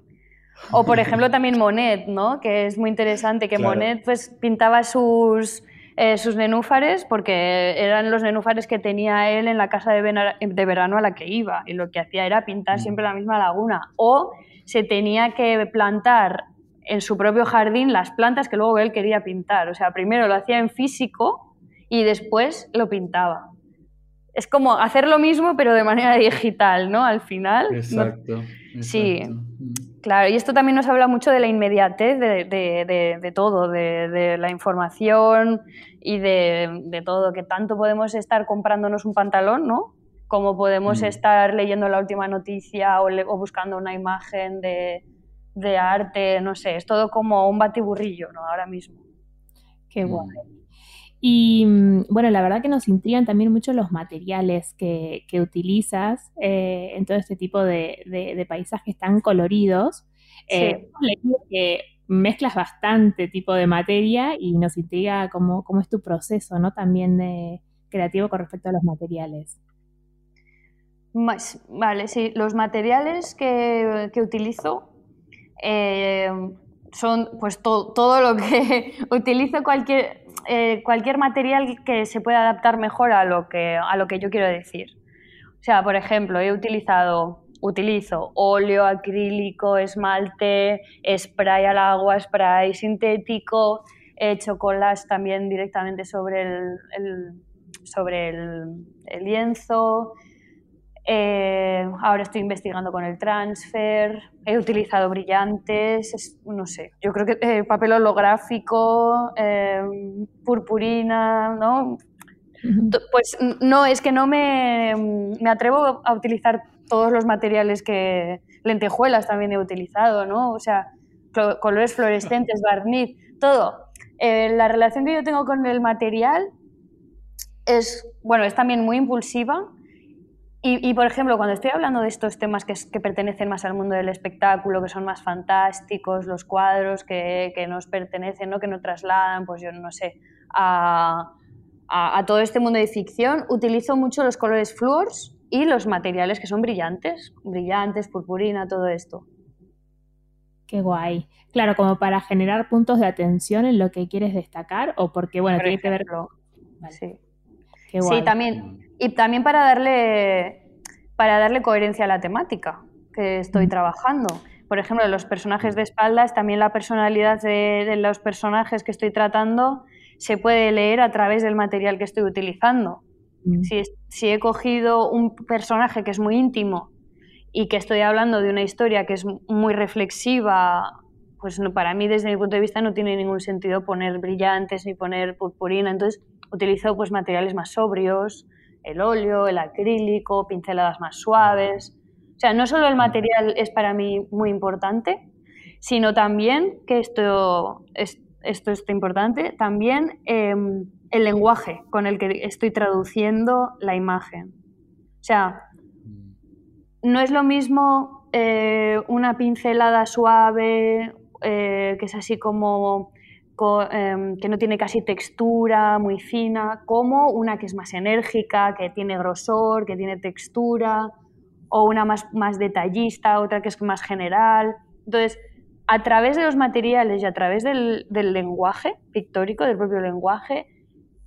Speaker 3: O por ejemplo también Monet, ¿no? Que es muy interesante que Monet pues pintaba sus eh, sus nenúfares porque eran los nenúfares que tenía él en la casa de, verano a la que iba y lo que hacía era pintar mm. siempre la misma laguna o se tenía que plantar en su propio jardín las plantas que luego él quería pintar. O sea, primero lo hacía en físico y después lo pintaba. Es como hacer lo mismo pero de manera digital, ¿no? Al final.
Speaker 1: Exacto.
Speaker 3: Sí. Claro, y esto también nos habla mucho de la inmediatez de, todo, de, la información y de, todo, que tanto podemos estar comprándonos un pantalón, ¿no? Como podemos mm. estar leyendo la última noticia o, buscando una imagen de, de arte, no sé, es todo como un batiburrillo, ¿no? Ahora mismo.
Speaker 2: Qué mm. guay. Y mm, bueno, la verdad que nos intrigan también mucho los materiales que, utilizas eh, en todo este tipo de, paisajes tan coloridos. Eh, que mezclas bastante tipo de materia y nos intriga cómo, cómo es tu proceso, ¿no? También de creativo con respecto a los materiales.
Speaker 3: Vale, sí, los materiales que, utilizo eh, son pues todo lo que utilizo cualquier, eh, cualquier material que se pueda adaptar mejor a lo, que, a lo que yo quiero decir. O sea, por ejemplo, he utilizado, utilizo óleo, acrílico, esmalte, spray al agua, spray sintético, he hecho colas también directamente sobre el, sobre el lienzo, eh, ahora estoy investigando con el transfer, he utilizado brillantes, no sé, yo creo que eh, papel holográfico, eh, purpurina, ¿no? Pues no, es que no me, me, atrevo a utilizar todos los materiales que lentejuelas también he utilizado, ¿no? O sea, colores fluorescentes, barniz, todo. la relación que yo tengo con el material es, bueno, es también muy impulsiva y, por ejemplo, cuando estoy hablando de estos temas que, que, pertenecen más al mundo del espectáculo, que son más fantásticos, los cuadros que, que nos pertenecen, ¿no? que nos trasladan, pues yo no sé, a, a, todo este mundo de ficción, utilizo mucho los colores fluors y los materiales que son brillantes, brillantes, purpurina, todo esto.
Speaker 2: Qué guay. Claro, como para generar puntos de atención en lo que quieres destacar o porque, bueno, tiene que verlo.
Speaker 3: Sí. Sí, también. Y también para darle, para darle coherencia a la temática que estoy mm. trabajando. Por ejemplo, los personajes de espaldas, también la personalidad de, los personajes que estoy tratando se puede leer a través del material que estoy utilizando. Mm. Si, si, he cogido un personaje que es muy íntimo y que estoy hablando de una historia que es muy reflexiva, pues para mí desde mi punto de vista no tiene ningún sentido poner brillantes ni poner purpurina. Entonces utilizo pues materiales más sobrios, el óleo, el acrílico, pinceladas más suaves. O sea, no solo el material es para mí muy importante, sino también, que esto es, esto es importante, también em, el lenguaje con el que estoy traduciendo la imagen. O sea, no es lo mismo eh, una pincelada suave, eh, que es así como Em, que no tiene casi textura, muy fina, como una que es más enérgica, que tiene grosor, que tiene textura, o una más, más detallista, otra que es más general. Entonces, a través de los materiales y a través del, del lenguaje pictórico, del propio lenguaje,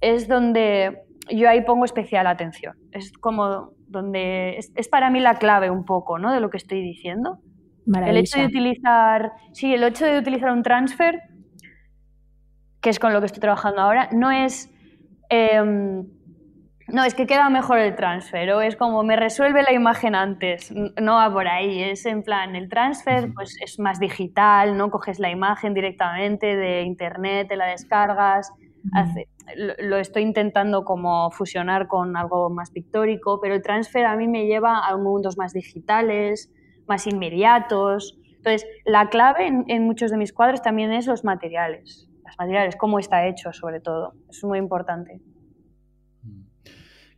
Speaker 3: es donde yo ahí pongo especial atención. Es como donde es, es, para mí la clave un poco ¿no? de lo que estoy diciendo. El hecho de utilizar, sí, el hecho de utilizar un transfer que es con lo que estoy trabajando ahora, no es, em, no, es que queda mejor el transfer, o es como me resuelve la imagen antes, no va por ahí, es en plan, el transfer pues es más digital, no coges la imagen directamente de internet, te la descargas, lo, estoy intentando como fusionar con algo más pictórico, pero el transfer a mí me lleva a mundos más digitales, más inmediatos. Entonces, la clave en muchos de mis cuadros también es los materiales materiales, cómo está hecho sobre todo. Es muy importante.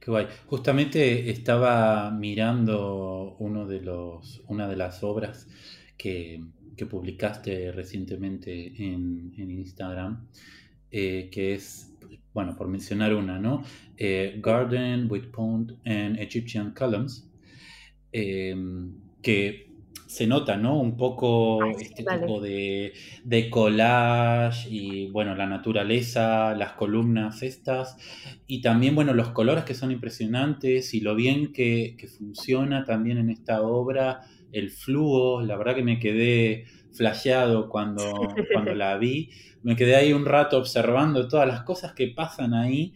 Speaker 1: Qué guay. Justamente estaba mirando uno de los, una de las obras que, publicaste recientemente en, Instagram, eh, que es, bueno, por mencionar una, ¿no? Eh, Garden with Pond and Egyptian Columns, eh, que se nota, ¿no? Un poco este tipo de, collage y, bueno, la naturaleza, las columnas estas, y también, bueno, los colores que son impresionantes y lo bien que, funciona también en esta obra, el flujo, la verdad que me quedé flasheado cuando, cuando la vi, me quedé ahí un rato observando todas las cosas que pasan ahí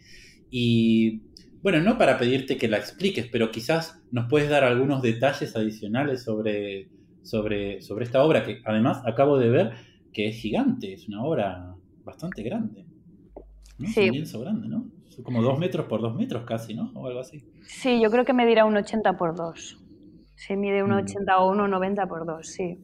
Speaker 1: y bueno, no para pedirte que la expliques, pero quizás nos puedes dar algunos detalles adicionales sobre, sobre, sobre esta obra que además acabo de ver que es gigante, es una obra bastante grande. Sí. Es un lienzo grande, ¿no? como dos metros por dos metros casi, ¿no? O algo así.
Speaker 3: Sí, yo creo que medirá un 80 por 2. Se mide un 80 mm. o un 90 por 2, sí.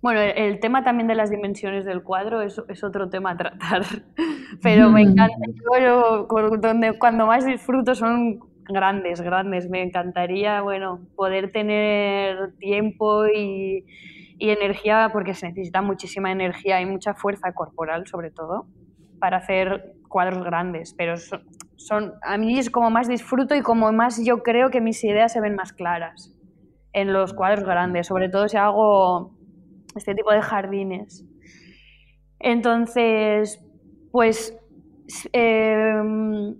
Speaker 3: Bueno, el tema también de las dimensiones del cuadro es, es otro tema a tratar, pero me encanta. Yo, donde, cuando más disfruto son grandes, grandes. Me encantaría, bueno, poder tener tiempo y, energía, porque se necesita muchísima energía y mucha fuerza corporal, sobre todo, para hacer cuadros grandes. Pero son, a mí es como más disfruto y como más yo creo que mis ideas se ven más claras en los cuadros grandes, sobre todo si hago este tipo de jardines. Entonces, pues, em,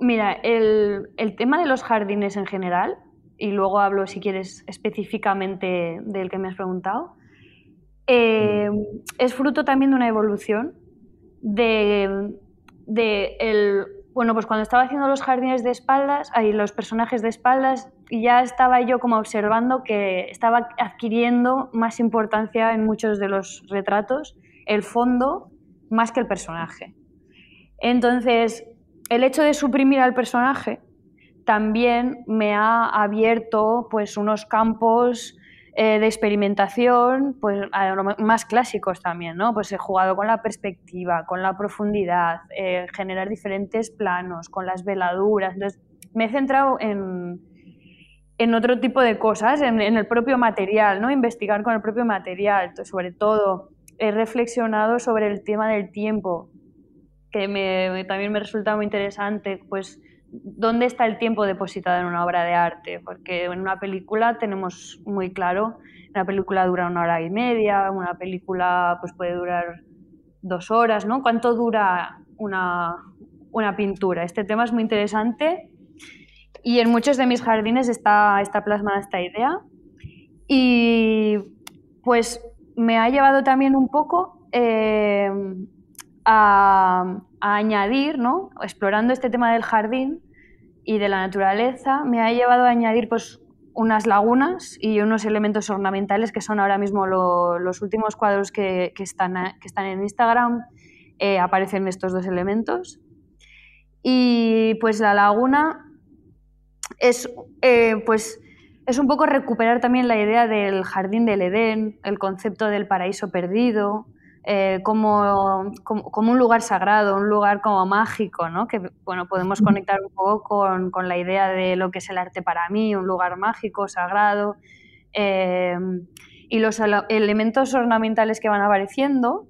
Speaker 3: mira, el, el, tema de los jardines en general, y luego hablo, si quieres, específicamente del que me has preguntado, em, es fruto también de una evolución de, de el, bueno, pues cuando estaba haciendo los jardines de espaldas, ahí los personajes de espaldas, ya estaba yo como observando que estaba adquiriendo más importancia en muchos de los retratos el fondo más que el personaje. Entonces, el hecho de suprimir al personaje también me ha abierto pues unos campos eh, de experimentación, pues más clásicos también, ¿no? Pues he jugado con la perspectiva, con la profundidad, eh, generar diferentes planos, con las veladuras. Me he centrado en, en otro tipo de cosas, en, el propio material, ¿no? Investigar con el propio material, sobre todo. He reflexionado sobre el tema del tiempo, que me, también me resulta muy interesante, pues dónde está el tiempo depositado en una obra de arte, porque en una película tenemos muy claro, una película dura una hora y media, una película pues puede durar dos horas, ¿no? ¿Cuánto dura una, una pintura? Este tema es muy interesante y en muchos de mis jardines está, está plasmada esta idea y pues me ha llevado también un poco eh, a, añadir, ¿no? explorando este tema del jardín y de la naturaleza, me ha llevado a añadir pues, unas lagunas y unos elementos ornamentales que son ahora mismo los últimos cuadros que, que, están, que están en Instagram. Eh, aparecen estos dos elementos. Y pues la laguna es, eh, pues, es un poco recuperar también la idea del jardín del Edén, el concepto del paraíso perdido, eh, como, como, un lugar sagrado, un lugar como mágico, ¿no? que bueno, podemos conectar un poco con, con, la idea de lo que es el arte para mí, un lugar mágico, sagrado. Eh, y los elementos ornamentales que van apareciendo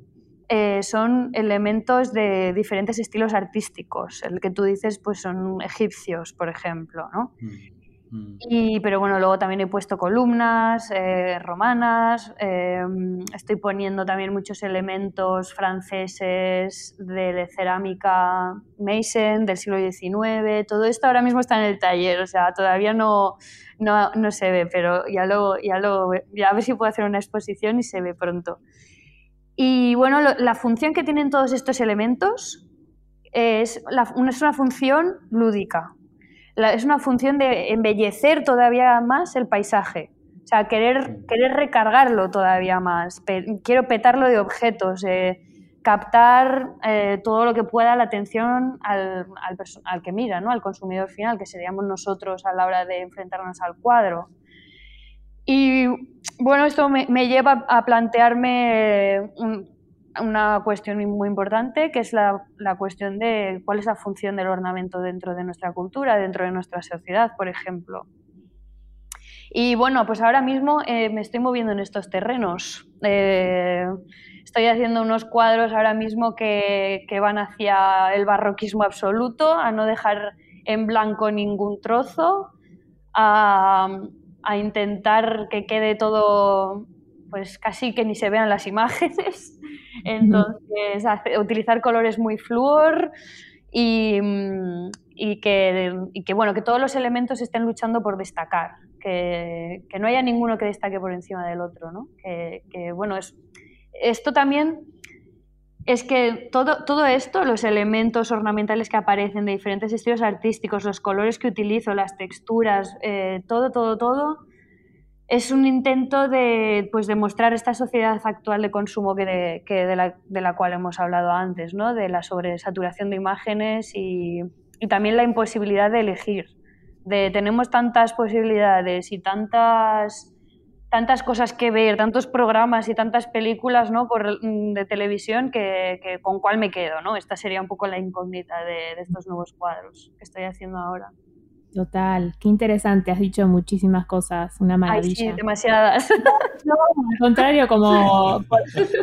Speaker 3: eh, son elementos de diferentes estilos artísticos. El que tú dices pues son egipcios, por ejemplo. ¿no? Mm. Mm. Y, pero bueno, luego también he puesto columnas eh, romanas, em, estoy poniendo también muchos elementos franceses de, cerámica Mason del siglo XIX, todo esto ahora mismo está en el taller, o sea, todavía no, no, no se ve, pero ya, lo, ya, lo, ya a ver si puedo hacer una exposición y se ve pronto. Y bueno, la función que tienen todos estos elementos es, la, es una función lúdica, es una función de embellecer todavía más el paisaje. O sea, querer, querer recargarlo todavía más. quiero petarlo de objetos, eh, captar eh, todo lo que pueda la atención al, al, que mira, ¿no? al consumidor final, que seríamos nosotros a la hora de enfrentarnos al cuadro. Y bueno, esto me, me lleva a plantearme un, una cuestión muy importante, que es la, la, cuestión de cuál es la función del ornamento dentro de nuestra cultura, dentro de nuestra sociedad, por ejemplo. Y bueno, pues ahora mismo eh, me estoy moviendo en estos terrenos. Eh, estoy haciendo unos cuadros ahora mismo que, que, van hacia el barroquismo absoluto, a no dejar en blanco ningún trozo, a, a intentar que quede todo pues casi que ni se vean las imágenes. Entonces, utilizar colores muy fluor y, y, que, y, que, bueno, que todos los elementos estén luchando por destacar, que, que, no haya ninguno que destaque por encima del otro. ¿no? Que, que bueno, es, esto también es que todo, todo esto, los elementos ornamentales que aparecen de diferentes estilos artísticos, los colores que utilizo, las texturas, eh, todo, todo, todo, es un intento de pues, demostrar esta sociedad actual de consumo que de, que de, la, de, la, cual hemos hablado antes, ¿no? de la sobresaturación de imágenes y, también la imposibilidad de elegir. De, tenemos tantas posibilidades y tantas tantas cosas que ver, tantos programas y tantas películas ¿no? Por, mm, de televisión que, con cuál me quedo. ¿no? Esta sería un poco la incógnita de, estos nuevos cuadros que estoy haciendo ahora.
Speaker 2: Total, qué interesante, has dicho muchísimas cosas, una maravilla.
Speaker 3: sí, demasiadas.
Speaker 2: No, al contrario, como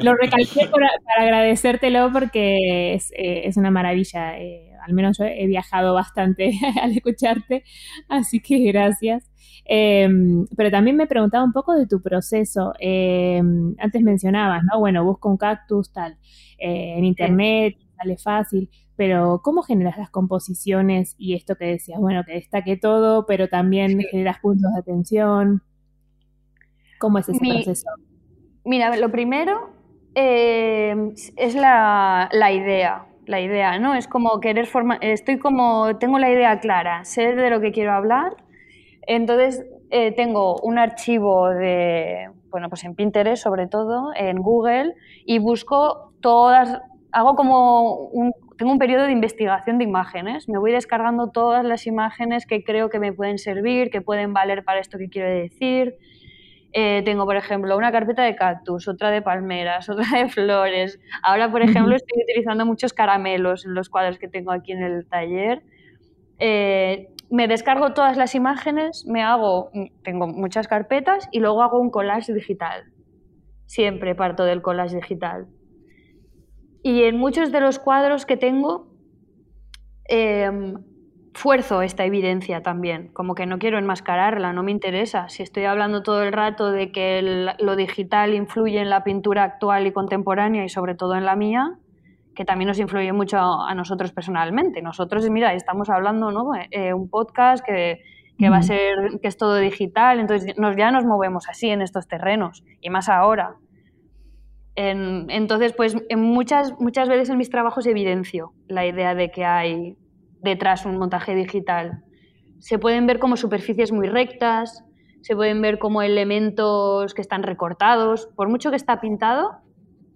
Speaker 2: lo recalqué para, agradecértelo porque es, eh, es una maravilla. Eh, al menos yo he viajado bastante al escucharte, así que gracias. Em, pero también me preguntaba un poco de tu proceso. Em, antes mencionabas, ¿no? Bueno, busco un cactus, tal, eh, en internet, sale fácil, pero ¿cómo generas las composiciones y esto que decías? Bueno, que destaque todo, pero también generas puntos de atención. ¿Cómo es ese proceso?
Speaker 3: Mira, lo primero em, es la, la idea la idea, ¿no? Es como querer formar, estoy como, tengo la idea clara, sé de lo que quiero hablar, entonces eh, tengo un archivo de, bueno, pues en Pinterest sobre todo, en Google, y busco todas, hago como un, tengo un periodo de investigación de imágenes, me voy descargando todas las imágenes que creo que me pueden servir, que pueden valer para esto que quiero decir, eh, tengo, por ejemplo, una carpeta de cactus, otra de palmeras, otra de flores. Ahora, por ejemplo, estoy utilizando muchos caramelos en los cuadros que tengo aquí en el taller. Eh, me descargo todas las imágenes, me hago, tengo muchas carpetas y luego hago un collage digital. Siempre parto del collage digital. Y en muchos de los cuadros que tengo, em, fuerzo esta evidencia también, como que no quiero enmascararla, no me interesa. Si estoy hablando todo el rato de que lo digital influye en la pintura actual y contemporánea y sobre todo en la mía, que también nos influye mucho a, nosotros personalmente. Nosotros, mira, estamos hablando, ¿no? Eh, un podcast que, va a ser, que es todo digital, entonces nos, ya nos movemos así en estos terrenos, y más ahora. Entonces, pues en muchas, muchas veces en mis trabajos evidencio la idea de que hay detrás un montaje digital. Se pueden ver como superficies muy rectas, se pueden ver como elementos que están recortados. Por mucho que está pintado,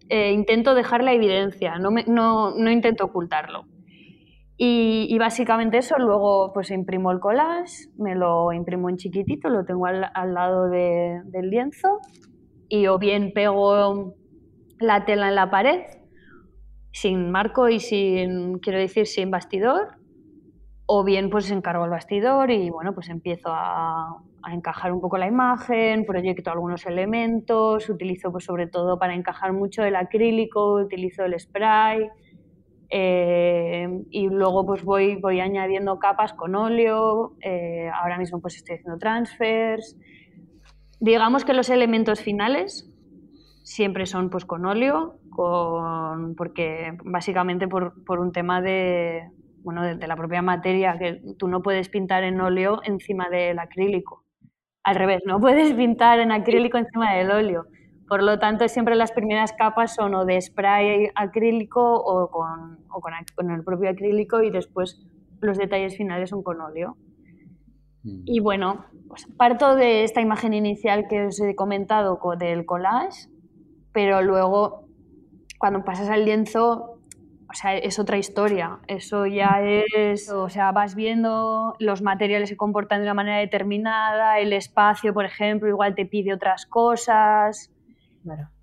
Speaker 3: eh, intento dejar la evidencia, no, no, intento ocultarlo. Y, básicamente eso, luego pues imprimo el collage, me lo imprimo en chiquitito, lo tengo al, lado del lienzo y o bien pego la tela en la pared sin marco y sin, quiero decir, sin bastidor, o bien pues encargo el bastidor y bueno, pues empiezo a, encajar un poco la imagen, proyecto algunos elementos, utilizo pues sobre todo para encajar mucho el acrílico, utilizo el spray eh, y luego pues voy, voy añadiendo capas con óleo, eh, ahora mismo pues estoy haciendo transfers. Digamos que los elementos finales siempre son pues con óleo, con, porque básicamente por, por un tema de, bueno, de, la propia materia, que tú no puedes pintar en óleo encima del acrílico. Al revés, no puedes pintar en acrílico encima del óleo. Por lo tanto, siempre las primeras capas son o de spray acrílico o con, o con, el propio acrílico y después los detalles finales son con óleo. Mm. Y bueno, pues parto de esta imagen inicial que os he comentado del collage, pero luego cuando pasas al lienzo o sea, es otra historia. Eso ya es, o sea, vas viendo los materiales se comportan de una manera determinada, el espacio, por ejemplo, igual te pide otras cosas.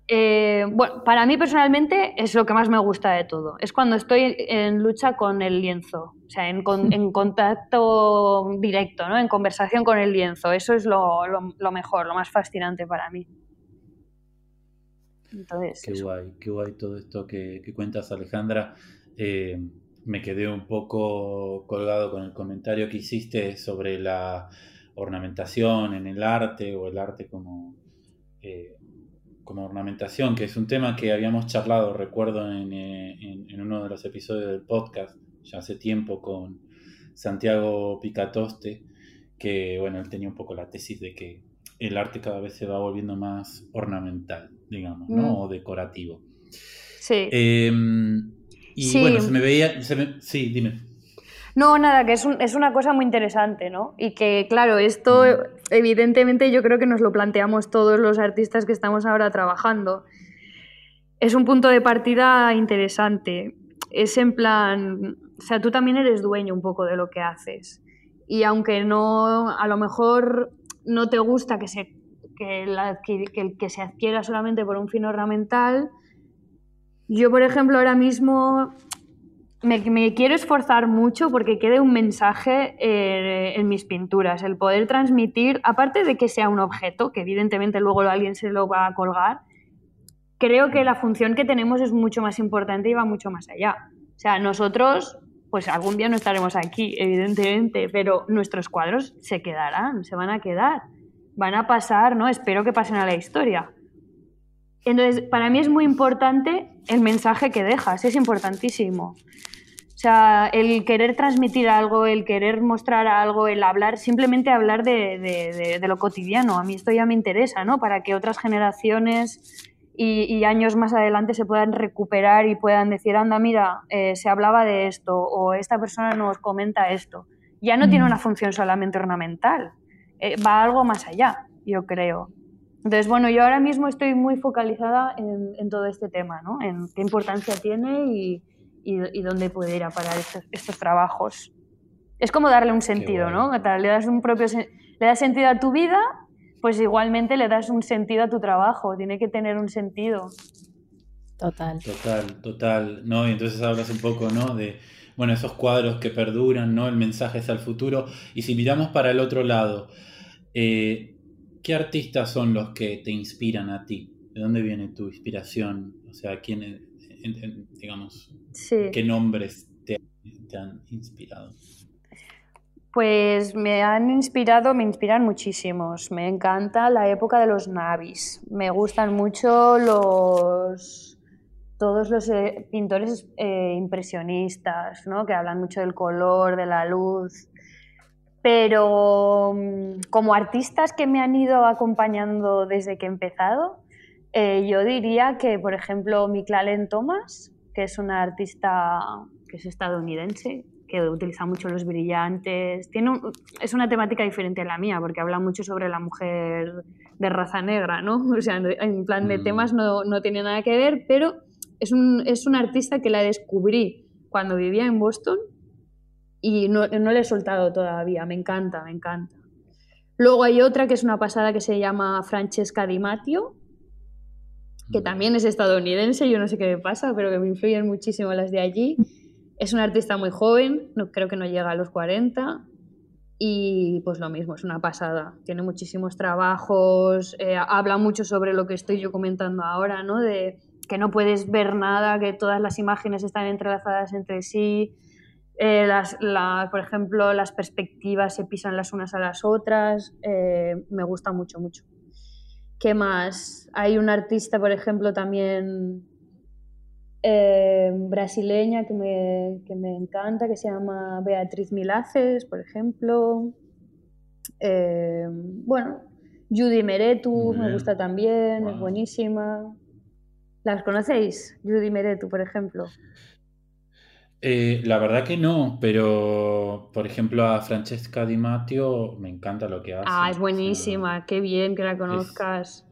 Speaker 3: Eh, bueno, para mí personalmente es lo que más me gusta de todo. Es cuando estoy en lucha con el lienzo, o sea, en, en contacto directo, ¿no? en conversación con el lienzo. Eso es lo, lo mejor, lo más fascinante para mí
Speaker 1: qué guay, qué guay todo esto que, cuentas, Alejandra. Eh, me quedé un poco colgado con el comentario que hiciste sobre la ornamentación en el arte o el arte como, eh, como ornamentación, que es un tema que habíamos charlado, recuerdo, en, eh, en, uno de los episodios del podcast, ya hace tiempo, con Santiago Picatoste, que bueno, él tenía un poco la tesis de que el arte cada vez se va volviendo más ornamental, digamos, ¿no? Mm. O decorativo.
Speaker 3: Sí.
Speaker 1: Em, y bueno, se me veía. sí, dime.
Speaker 3: No, nada, que es, es, una cosa muy interesante, ¿no? Y que, claro, esto mm. evidentemente yo creo que nos lo planteamos todos los artistas que estamos ahora trabajando. Es un punto de partida interesante. Es en plan, o sea, tú también eres dueño un poco de lo que haces. Y aunque no, a lo mejor no te gusta que se que, el que se adquiera solamente por un fin ornamental. Yo, por ejemplo, ahora mismo me, quiero esforzar mucho porque quede un mensaje eh, en mis pinturas, el poder transmitir, aparte de que sea un objeto, que evidentemente luego alguien se lo va a colgar, creo que la función que tenemos es mucho más importante y va mucho más allá. O sea, nosotros, pues algún día no estaremos aquí, evidentemente, pero nuestros cuadros se quedarán, se van a quedar, van a pasar, ¿no? Espero que pasen a la historia. Entonces, para mí es muy importante el mensaje que dejas, es importantísimo. O sea, el querer transmitir algo, el querer mostrar algo, el hablar, simplemente hablar de, lo cotidiano. A mí esto ya me interesa, ¿no? Para que otras generaciones y, años más adelante se puedan recuperar y puedan decir, anda, mira, eh, se hablaba de esto o esta persona nos comenta esto. Ya no tiene mm. una función solamente ornamental, eh, va algo más allá, yo creo. Entonces, bueno, yo ahora mismo estoy muy focalizada en, todo este tema, ¿no? En qué importancia tiene y, y, dónde puede ir a parar estos, trabajos. Es como darle un sentido, ¿no? Le das un propio le das sentido a tu vida, pues igualmente le das un sentido a tu trabajo, tiene que tener un sentido.
Speaker 2: Total.
Speaker 1: Total, total, ¿no? Y entonces hablas un poco, ¿no? De, bueno, esos cuadros que perduran, ¿no? El mensaje es al futuro. Y si miramos para el otro lado, eh, ¿qué artistas son los que te inspiran a ti? ¿De dónde viene tu inspiración? O sea, ¿quién, digamos, ¿Qué nombres te, han inspirado?
Speaker 3: Pues me han inspirado, me inspiran muchísimos. Me encanta la época de los navis. Me gustan mucho los todos los eh, pintores eh, impresionistas, ¿no? que hablan mucho del color, de la luz. Pero mm, como artistas que me han ido acompañando desde que he empezado, eh, yo diría que, por ejemplo, Miklalen Thomas que es una artista que es estadounidense, que utiliza mucho los brillantes. Tiene es una temática diferente a la mía, porque habla mucho sobre la mujer de raza negra, ¿no? O sea, en plan de mm. temas no, no tiene nada que ver, pero es un, es una artista que la descubrí cuando vivía en Boston y no, no le he soltado todavía. Me encanta, me encanta. Luego hay otra que es una pasada que se llama Francesca Di Mattio, que también es estadounidense, yo no sé qué me pasa, pero que me influyen muchísimo las de allí. Es una artista muy joven, no, creo que no llega a los 40, y pues lo mismo, es una pasada. Tiene muchísimos trabajos, eh, habla mucho sobre lo que estoy yo comentando ahora, ¿no? De que no puedes ver nada, que todas las imágenes están entrelazadas entre sí. Eh, las, por ejemplo, las perspectivas se pisan las unas a las otras. Eh, me gusta mucho, mucho. ¿Qué más? Hay una artista, por ejemplo, también eh, brasileña que me, encanta, que se llama Beatriz Milaces, por ejemplo. Bueno, Judy Meretu me gusta también, es buenísima. ¿Las conocéis? Judy Meretu, por ejemplo.
Speaker 1: Eh, la verdad que no, pero por ejemplo a Francesca Di Matteo me encanta lo que hace.
Speaker 3: Ah, es buenísima, qué bien que la conozcas.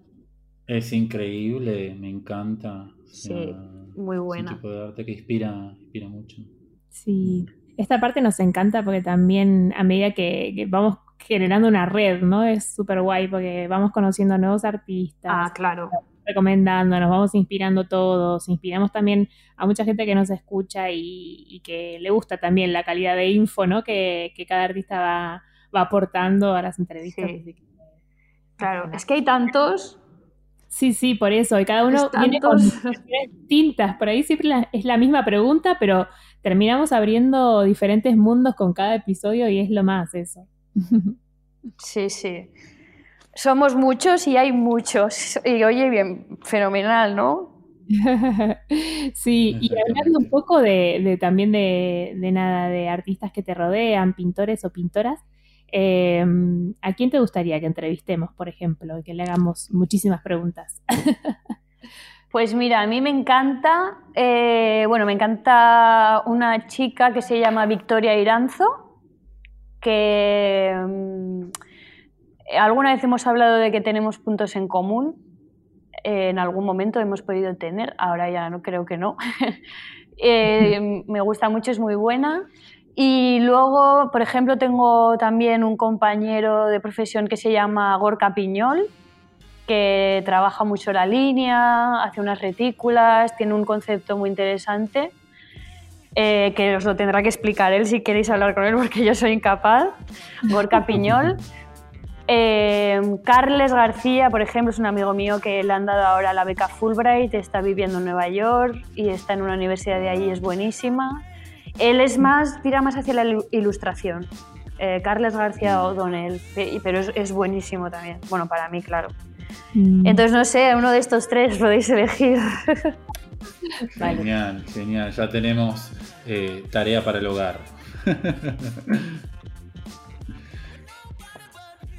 Speaker 1: Es, increíble, me encanta.
Speaker 3: sí, muy buena.
Speaker 1: Es un tipo de arte que inspira, inspira mucho.
Speaker 2: Sí, esta parte nos encanta porque también a medida que, vamos generando una red, ¿no? Es súper guay porque vamos conociendo nuevos artistas.
Speaker 3: Ah, claro
Speaker 2: recomendando, nos vamos inspirando todos, inspiramos también a mucha gente que nos escucha y, que le gusta también la calidad de info ¿no? que, cada artista va, aportando a las entrevistas.
Speaker 3: Claro, es que hay tantos.
Speaker 2: Sí, sí, por eso, y cada uno viene con distintas, por ahí siempre es la misma pregunta, pero terminamos abriendo diferentes mundos con cada episodio y es lo más eso.
Speaker 3: Sí, sí somos muchos y hay muchos. Y oye, bien, fenomenal, ¿no?
Speaker 2: sí, y hablando un poco de, también de, nada, de artistas que te rodean, pintores o pintoras, em, ¿a quién te gustaría que entrevistemos, por ejemplo, y que le hagamos muchísimas preguntas?
Speaker 3: Pues mira, a mí me encanta, eh, bueno, me encanta una chica que se llama Victoria Iranzo, que em, alguna vez hemos hablado de que tenemos puntos en común. en algún momento hemos podido tener, ahora ya no creo que no. Eh, me gusta mucho, es muy buena. Y luego, por ejemplo, tengo también un compañero de profesión que se llama Gorka Piñol, que trabaja mucho la línea, hace unas retículas, tiene un concepto muy interesante. Eh, que os lo tendrá que explicar él si queréis hablar con él porque yo soy incapaz, Gorka Piñol. Eh, Carles García, por ejemplo, es un amigo mío que le han dado ahora la beca Fulbright, está viviendo en Nueva York y está en una universidad de allí, es buenísima. Él es más, tira más hacia la ilustración. Eh, Carles García O'Donnell, pero es, buenísimo también. Bueno, para mí, claro. Mm. Entonces, no sé, uno de estos tres podéis elegir.
Speaker 1: Genial, genial. Ya tenemos eh, tarea para el hogar.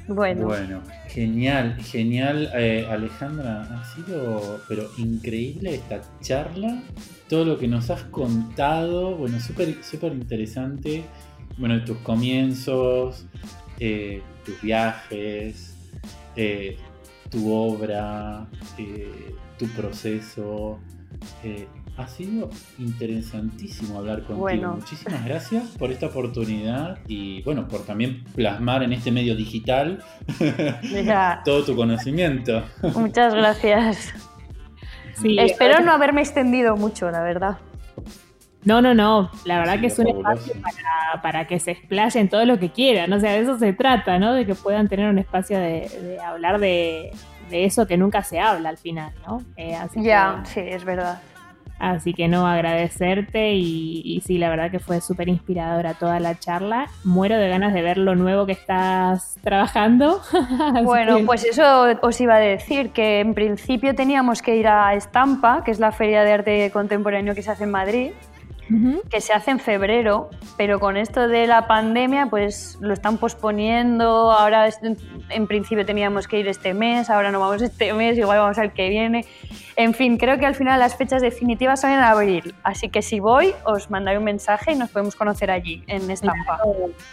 Speaker 3: Bueno.
Speaker 1: Bueno, genial, genial, eh, Alejandra. Ha sido, pero increíble esta charla. Todo lo que nos has contado, bueno, súper súper interesante. Bueno, tus comienzos, eh, tus viajes, eh, tu obra, tu proceso. Ha sido interesantísimo hablar contigo. Muchísimas gracias por esta oportunidad y bueno, por también plasmar en este medio digital todo tu conocimiento.
Speaker 3: Muchas gracias. Espero no haberme extendido mucho, la verdad.
Speaker 2: No, no, no. La verdad que es un espacio para, que se explayen todo lo que quieran. O sea, de eso se trata, ¿no? De que puedan tener un espacio de, hablar de, eso que nunca se habla al final, ¿no?
Speaker 3: Eh, ya, sí, es verdad.
Speaker 2: Así que no, agradecerte y, sí, la verdad que fue súper inspiradora toda la charla. Muero de ganas de ver lo nuevo que estás trabajando.
Speaker 3: bueno, pues eso os iba a decir, que en principio teníamos que ir a Estampa, que es la feria de arte contemporáneo que se hace en Madrid que se hace en febrero, pero con esto de la pandemia pues lo están posponiendo, ahora en principio teníamos que ir este mes, ahora no vamos este mes, igual vamos al que viene. En fin, creo que al final las fechas definitivas son en abril, así que si voy os mandaré un mensaje y nos podemos conocer allí, en Estampa.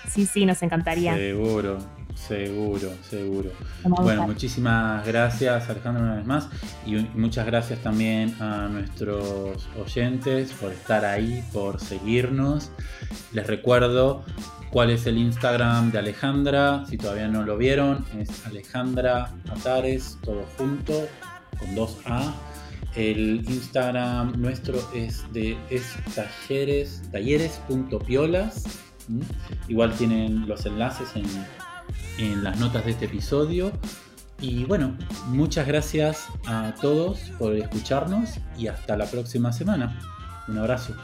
Speaker 2: Sí, sí, nos encantaría.
Speaker 1: Seguro. Seguro, seguro. Bueno, muchísimas gracias Alejandro una vez más y muchas gracias también a nuestros oyentes por estar ahí, por seguirnos. Les recuerdo cuál es el Instagram de Alejandra, si todavía no lo vieron, es Alejandra Atares, todo junto, con dos A. El Instagram nuestro es de es talleres, talleres.piolas. Igual tienen los enlaces en en las notas de este episodio. Y bueno, muchas gracias a todos por escucharnos y hasta la próxima semana. Un abrazo.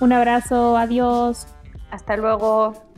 Speaker 2: Un abrazo, adiós.
Speaker 3: Hasta luego.